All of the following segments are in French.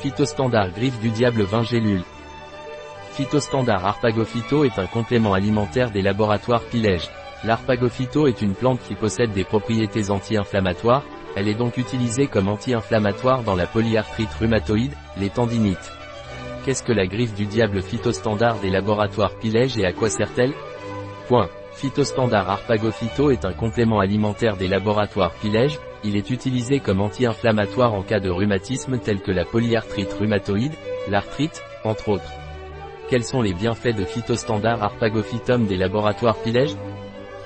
Phytostandard griffe du diable 20 gélules. Phytostandard Arpagophyto est un complément alimentaire des laboratoires Pilège. L'arpagophyto est une plante qui possède des propriétés anti-inflammatoires, elle est donc utilisée comme anti-inflammatoire dans la polyarthrite rhumatoïde, les tendinites. Qu'est-ce que la griffe du diable phytostandard des laboratoires Pilège et à quoi sert-elle? Point. Phytostandard Arpagophyto est un complément alimentaire des laboratoires Pilège, il est utilisé comme anti-inflammatoire en cas de rhumatisme tel que la polyarthrite rhumatoïde, l'arthrite, entre autres. Quels sont les bienfaits de Phytostandard Arpagophytum des laboratoires Pilège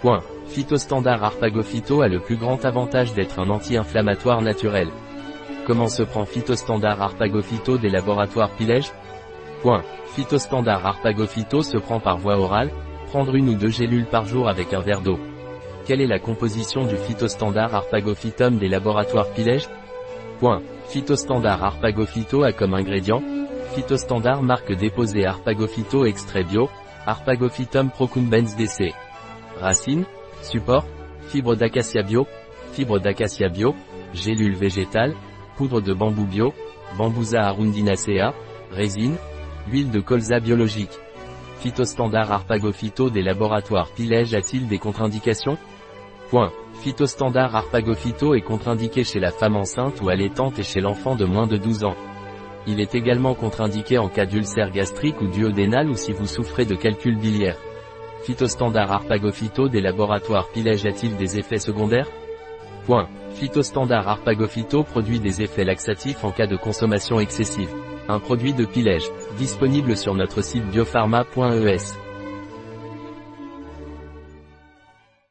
Point. Phytostandard Arpagophyto a le plus grand avantage d'être un anti-inflammatoire naturel. Comment se prend Phytostandard Arpagophyto des laboratoires Pilège Point. Phytostandard Arpagophyto se prend par voie orale, prendre une ou deux gélules par jour avec un verre d'eau. Quelle est la composition du phytostandard Arpagophytum des laboratoires Pilège Point. Phytostandard Arpagophyto a comme ingrédient Phytostandard marque déposée Arpagophyto extrait bio, Arpagophytum procumbens DC. Racines, support, fibre d'acacia bio, fibre d'acacia bio, gélules végétales, poudre de bambou bio, Bambousa arundinacea, résine, huile de colza biologique. Phytostandard Arpagophyto des laboratoires Pilège a-t-il des contre-indications? Point. Phytostandard Arpagophyto est contre-indiqué chez la femme enceinte ou allaitante et chez l'enfant de moins de 12 ans. Il est également contre-indiqué en cas d'ulcère gastrique ou duodénal ou si vous souffrez de calcul biliaire. Phytostandard Arpagophyto des laboratoires Pilège a-t-il des effets secondaires? Point. Phytostandard Arpagophyto produit des effets laxatifs en cas de consommation excessive. Un produit de Pilège, disponible sur notre site biopharma.es.